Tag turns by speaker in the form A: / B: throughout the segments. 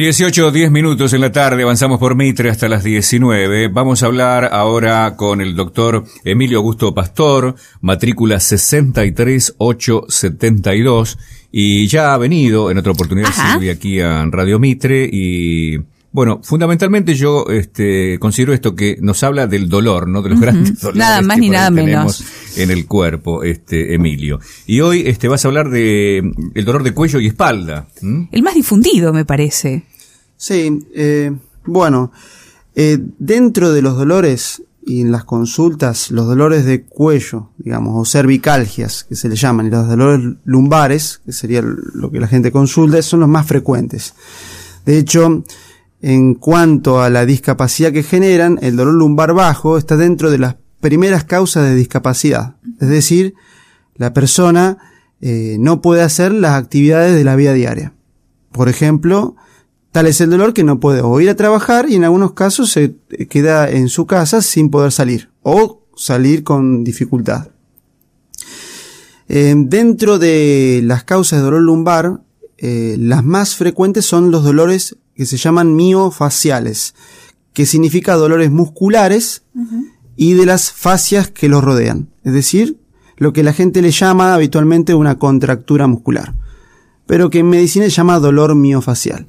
A: 18 o 10 minutos en la tarde, avanzamos por Mitre hasta las 19. Vamos a hablar ahora con el doctor Emilio Augusto Pastor, matrícula 63872, y ya ha venido en otra oportunidad Silvia aquí a Radio Mitre y bueno, fundamentalmente yo este, considero esto que nos habla del dolor, ¿no? De los grandes dolores
B: nada más ni nada menos
A: en el cuerpo, este Emilio. Y hoy este vas a hablar de el dolor de cuello y espalda.
B: El más difundido, me parece.
C: Sí, eh, bueno, eh, dentro de los dolores y en las consultas, los dolores de cuello, digamos, o cervicalgias, que se le llaman, y los dolores lumbares, que sería lo que la gente consulta, son los más frecuentes. De hecho, en cuanto a la discapacidad que generan, el dolor lumbar bajo está dentro de las primeras causas de discapacidad. Es decir, la persona eh, no puede hacer las actividades de la vida diaria. Por ejemplo, tal es el dolor que no puede o ir a trabajar y en algunos casos se queda en su casa sin poder salir o salir con dificultad. Eh, dentro de las causas de dolor lumbar, eh, las más frecuentes son los dolores que se llaman miofaciales, que significa dolores musculares y de las fascias que los rodean. Es decir, lo que la gente le llama habitualmente una contractura muscular, pero que en medicina se llama dolor miofacial.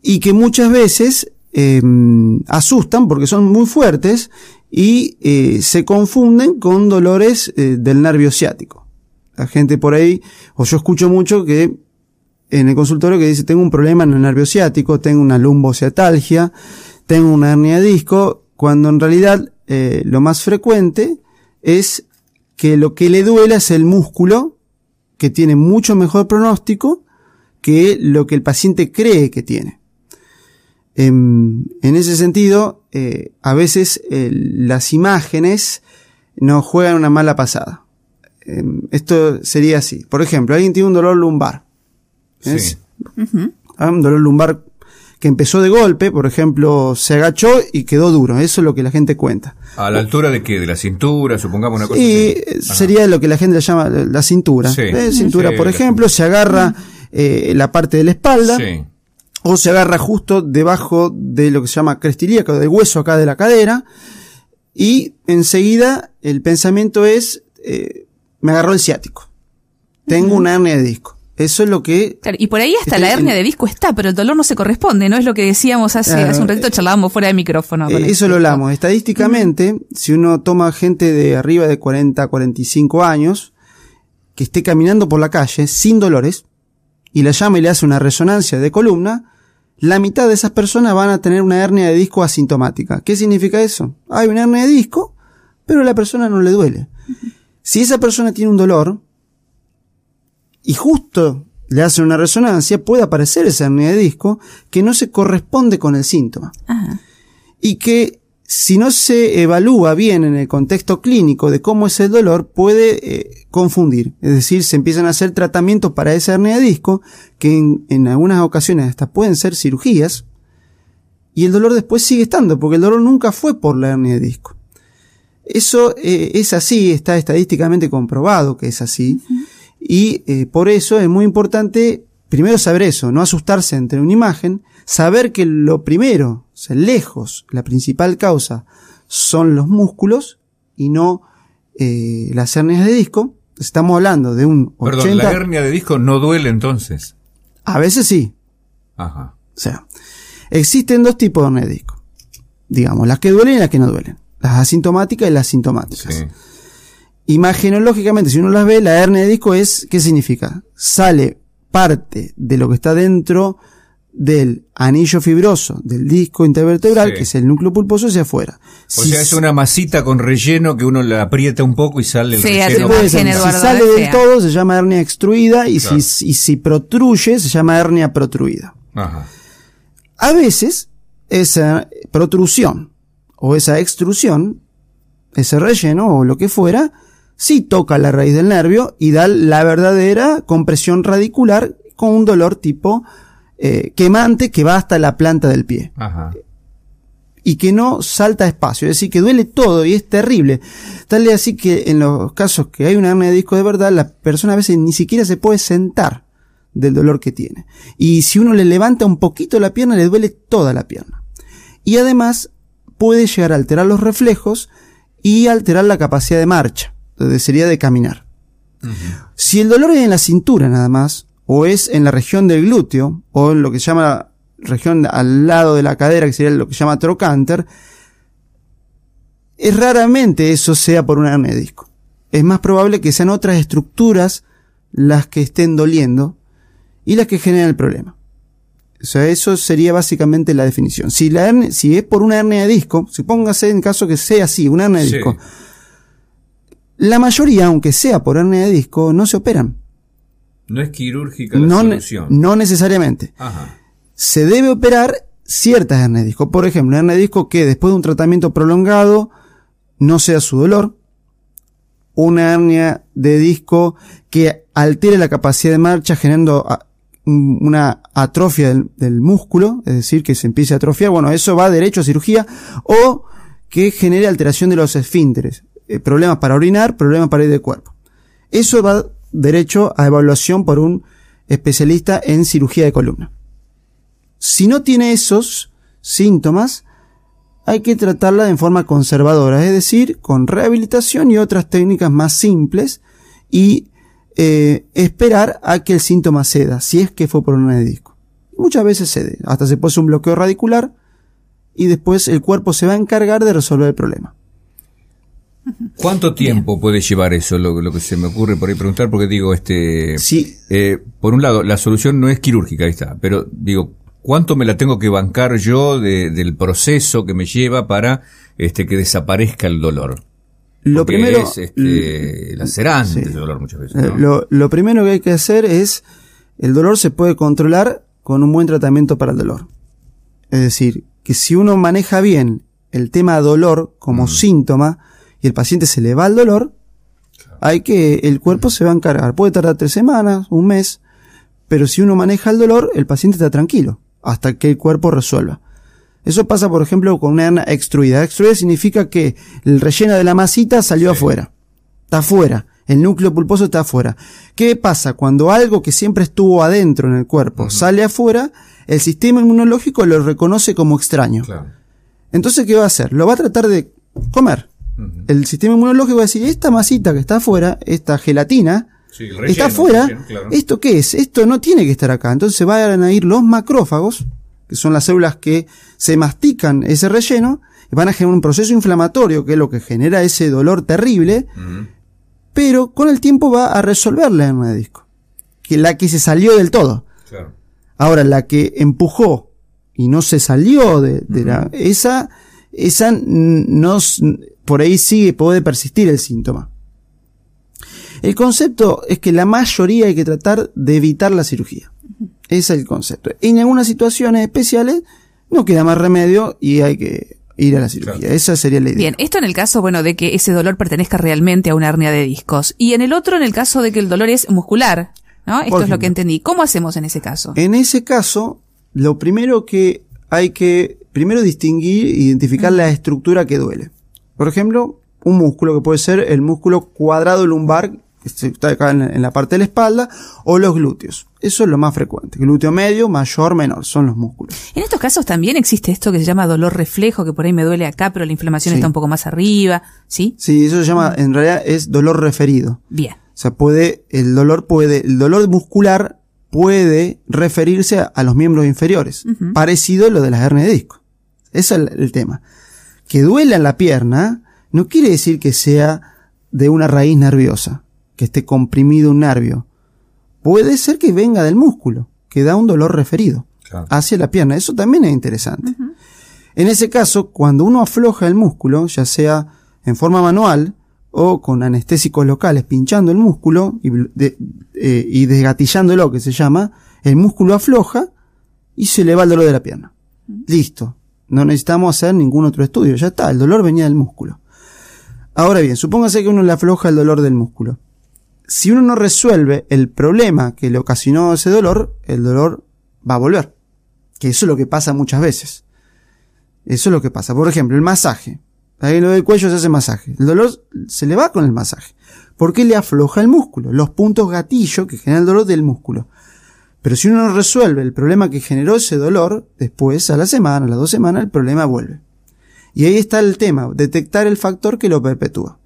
C: Y que muchas veces em, asustan porque son muy fuertes y eh, se confunden con dolores eh, del nervio ciático. La gente por ahí, o yo escucho mucho que en el consultorio que dice, tengo un problema en el nervio ciático, tengo una lumbociatalgia, tengo una hernia de disco, cuando en realidad eh, lo más frecuente es que lo que le duele es el músculo, que tiene mucho mejor pronóstico que lo que el paciente cree que tiene. En, ese sentido, eh, a veces eh, las imágenes nos juegan una mala pasada. Em, esto sería así. Por ejemplo, alguien tiene un dolor lumbar es ah, un dolor lumbar que empezó de golpe, por ejemplo, se agachó y quedó duro. Eso es lo que la gente cuenta.
A: ¿A la altura de qué? ¿De la cintura? Supongamos una cosa
C: y sería lo que la gente llama la cintura. ¿Eh? Cintura, por ejemplo, se agarra eh, la parte de la espalda. O se agarra justo debajo de lo que se llama crestilíaco, del hueso acá de la cadera. Y enseguida el pensamiento es, eh, me agarró el ciático. Tengo una hernia de disco. Eso es lo que...
B: y por ahí hasta la hernia de disco está, pero el dolor no se corresponde, ¿no? Es lo que decíamos hace, hace un ratito, charlábamos fuera de micrófono.
C: Eh, eso lo hablamos. Estadísticamente, si uno toma gente de arriba de 40, 45 años, que esté caminando por la calle sin dolores, y la llama y le hace una resonancia de columna, la mitad de esas personas van a tener una hernia de disco asintomática. ¿Qué significa eso? Hay una hernia de disco, pero a la persona no le duele. Si esa persona tiene un dolor, y justo le hacen una resonancia, puede aparecer esa hernia de disco que no se corresponde con el síntoma. Y que si no se evalúa bien en el contexto clínico de cómo es el dolor, puede eh, confundir. Es decir, se empiezan a hacer tratamientos para esa hernia de disco, que en, algunas ocasiones hasta pueden ser cirugías, y el dolor después sigue estando, porque el dolor nunca fue por la hernia de disco. Eso eh, es así, está estadísticamente comprobado que es así. Y eh, por eso es muy importante primero saber eso, no asustarse entre una imagen, saber que lo primero, o sea, lejos, la principal causa son los músculos y no eh, las hernias de disco. Estamos hablando de un 80...
A: Perdón, ¿la hernia de disco no duele entonces?
C: A veces sí.
A: Ajá.
C: O sea, existen dos tipos de hernia de disco. Digamos, las que duelen y las que no duelen. Las asintomáticas y las sintomáticas.
A: Sí.
C: Imagenológicamente, si uno las ve, la hernia de disco es, ¿qué significa? Sale parte de lo que está dentro del anillo fibroso del disco intervertebral,
A: Sí.
C: que es el núcleo pulposo, hacia afuera.
A: O
C: Si
A: sea, es una masita con relleno que uno la aprieta un poco y sale el
B: Sí, hace
A: relleno.
C: Puede ser, si sale
B: es
C: del todo se llama hernia extruida y,
A: Claro.
C: si, y si protruye se llama hernia protruida.
A: Ajá.
C: A veces esa protrusión o esa extrusión, ese relleno o lo que fuera, sí toca la raíz del nervio y da la verdadera compresión radicular con un dolor tipo eh, quemante que va hasta la planta del pie
A: Ajá.
C: y que no salta espacio, es decir, que duele todo y es terrible. Tal es así que en los casos que hay una hernia de disco de verdad, la persona a veces ni siquiera se puede sentar del dolor que tiene. Y si uno le levanta un poquito la pierna, le duele toda la pierna. Y además puede llegar a alterar los reflejos y alterar la capacidad de marcha, donde sería de caminar. Si el dolor es en la cintura nada más, o es en la región del glúteo, o en lo que se llama la región al lado de la cadera, que sería lo que se llama trocánter, es raramente eso sea por una hernia de disco. Es más probable que sean otras estructuras las que estén doliendo y las que generan el problema. O sea, eso sería básicamente la definición. Si la hernia- si es por una hernia de disco, si póngase en caso que sea así, una hernia de
A: Sí.
C: disco, la mayoría, aunque sea por hernia de disco, no se operan.
A: No es quirúrgica la
C: No,
A: solución.
C: no necesariamente.
A: Ajá.
C: Se debe operar ciertas hernias de disco. Por ejemplo, hernia de disco que después de un tratamiento prolongado no sea su dolor. Una hernia de disco que altere la capacidad de marcha generando a- un- una atrofia del, del músculo, es decir, que se empiece a atrofiar. Bueno, eso va derecho a cirugía. O que genere alteración de los esfínteres. Eh, problemas para orinar, problemas para ir de cuerpo. Eso va derecho a evaluación por un especialista en cirugía de columna. Si no tiene esos síntomas, hay que tratarla en forma conservadora, es decir, con rehabilitación y otras técnicas más simples y eh, esperar a que el síntoma ceda, si es que fue por una de disco. Muchas veces cede, hasta se hacer un bloqueo radicular y después el cuerpo se va a encargar de resolver el problema.
A: ¿Cuánto tiempo puede llevar eso? Lo, lo que se me ocurre por ahí preguntar, porque digo, este,
C: Sí,
A: eh, por un lado, la solución no es quirúrgica, ahí está, pero digo, ¿cuánto me la tengo que bancar yo de- del proceso que me lleva para este que desaparezca el dolor?
C: lo
A: Porque
C: primero,
A: es este, lacerante
C: Sí.
A: ese dolor muchas veces.
C: Eh,
A: ¿no?
C: Lo, lo primero que hay que hacer es, el dolor se puede controlar con un buen tratamiento para el dolor. Es decir, que si uno maneja bien el tema dolor como
A: Mm.
C: síntoma y el paciente se le va el dolor, hay que, el cuerpo se va a encargar. Puede tardar tres semanas, un mes, pero si uno maneja el dolor, el paciente está tranquilo hasta que el cuerpo resuelva. Eso pasa, por ejemplo, con una hernia extruida. Extruida significa que el relleno de la masita salió afuera. Está afuera. El núcleo pulposo está afuera. ¿Qué pasa? Cuando algo que siempre estuvo adentro en el cuerpo sale afuera, el sistema inmunológico lo reconoce como extraño.
A: Claro.
C: Entonces, ¿qué va a hacer? Lo va a tratar de comer. El sistema inmunológico va a decir, esta masita que está afuera, esta gelatina,
A: Sí, el relleno,
C: está afuera,
A: relleno, claro.
C: ¿esto qué es? Esto no tiene que estar acá. Entonces van a ir los macrófagos, que son las células que se mastican ese relleno, y van a generar un proceso inflamatorio, que es lo que genera ese dolor terrible, pero con el tiempo va a resolver la hernia de disco. Que la que se salió del todo.
A: Claro.
C: Ahora, la que empujó y no se salió de, de la, esa, esa mm, no, s- por ahí sigue, puede persistir el síntoma. El concepto es que la mayoría hay que tratar de evitar la cirugía. Ese es el concepto. En algunas situaciones especiales no queda más remedio y hay que ir a la cirugía.
A: Claro.
C: Esa sería la idea.
B: Bien, esto en el caso, bueno, de que ese dolor pertenezca realmente a una hernia de discos. Y en el otro, en el caso de que el dolor es muscular, ¿no? Esto
C: Por
B: es lo que entendí. ¿Cómo hacemos en ese caso?
C: En ese caso, lo primero que hay que, primero distinguir identificar la estructura que duele. Por ejemplo, un músculo que puede ser el músculo cuadrado lumbar, que está acá en, la parte de la espalda, o los glúteos. Eso es lo más frecuente. Glúteo medio, mayor, menor, son los músculos.
B: En estos casos también existe esto que se llama dolor reflejo, que por ahí me duele acá, pero la inflamación
C: Sí.
B: está un poco más arriba, ¿sí?
C: Sí, eso se llama, en realidad es dolor referido.
B: Bien.
C: O sea, puede, el dolor puede, el dolor muscular puede referirse a, los miembros inferiores, parecido a lo de las hernias de disco. Ese es el, tema. Que duela en la pierna no quiere decir que sea de una raíz nerviosa, que esté comprimido un nervio. Puede ser que venga del músculo, que da un dolor referido hacia la pierna. Eso también es interesante. En ese caso, cuando uno afloja el músculo, ya sea en forma manual o con anestésicos locales pinchando el músculo y, eh, y desgatillándolo, que se llama, el músculo afloja y se le va el dolor de la pierna. Listo. No necesitamos hacer ningún otro estudio. Ya está, el dolor venía del músculo. Ahora bien, supóngase que uno le afloja el dolor del músculo. Si uno no resuelve el problema que le ocasionó ese dolor, el dolor va a volver. Que eso es lo que pasa muchas veces. Eso es lo que pasa. Por ejemplo, el masaje. Ahí lo del cuello se hace masaje. El dolor se le va con el masaje. Porque le afloja el músculo. Los puntos gatillo que generan el dolor del músculo. Pero si uno no resuelve el problema que generó ese dolor, después, a la semana, a las dos semanas, el problema vuelve. Y ahí está el tema, detectar el factor que lo perpetúa.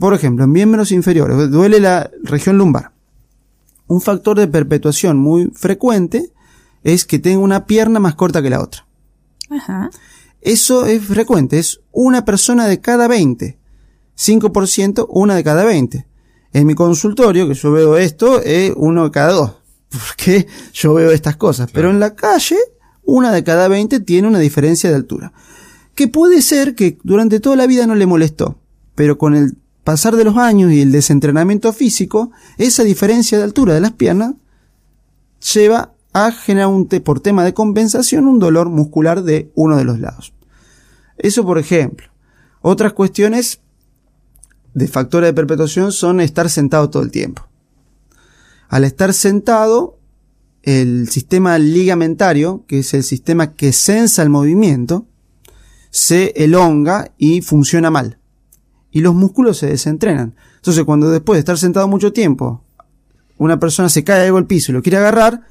C: Por ejemplo, en miembros inferiores, duele la región lumbar. Un factor de perpetuación muy frecuente es que tenga una pierna más corta que la otra. Ajá. Eso es frecuente, es una persona de cada 20. 5%, una de cada 20. En mi consultorio, que yo veo esto, es uno de cada dos. Porque yo veo estas cosas. Pero en la calle, una de cada 20 tiene una diferencia de altura. Que puede ser que durante toda la vida no le molestó. Pero con el pasar de los años y el desentrenamiento físico, esa diferencia de altura de las piernas lleva a generar un por tema de compensación un dolor muscular de uno de los lados. Eso por ejemplo. Otras cuestiones de factores de perpetuación son estar sentado todo el tiempo. Al estar sentado, el sistema ligamentario, que es el sistema que sensa el movimiento, se elonga y funciona mal. Y los músculos se desentrenan. Entonces, cuando después de estar sentado mucho tiempo, una persona se cae algo al piso y lo quiere agarrar,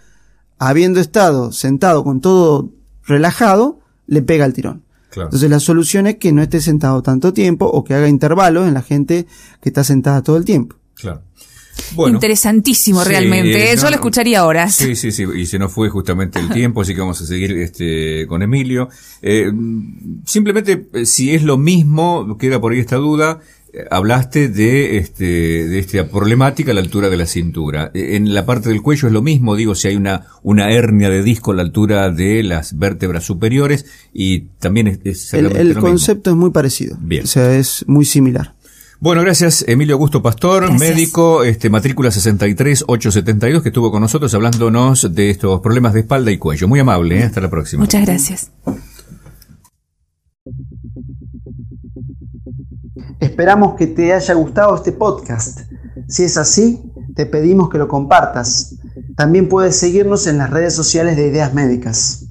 C: habiendo estado sentado con todo relajado, le pega el tirón. Entonces la solución es que no esté sentado tanto tiempo o que haga intervalos en la gente que está sentada todo el tiempo.
B: Claro. Interesantísimo realmente. Eso lo escucharía ahora.
A: Sí, sí, sí. Y se nos fue justamente el tiempo, así que vamos a seguir este, con Emilio. Eh, simplemente, eh, si es lo mismo, queda por ahí esta duda hablaste de, este, de esta problemática a la altura de la cintura. En la parte del cuello es lo mismo, digo, si hay una, una hernia de disco a la altura de las vértebras superiores y también es,
C: el, concepto es muy parecido. Bien. O sea, es muy similar.
A: Bueno, gracias Emilio Augusto Pastor, médico, este, matrícula 63872, que estuvo con nosotros hablándonos de estos problemas de espalda y cuello. Muy amable, ¿eh? hasta la próxima.
B: Muchas gracias.
C: Esperamos que te haya gustado este podcast. Si es así, te pedimos que lo compartas. También puedes seguirnos en las redes sociales de Ideas Médicas.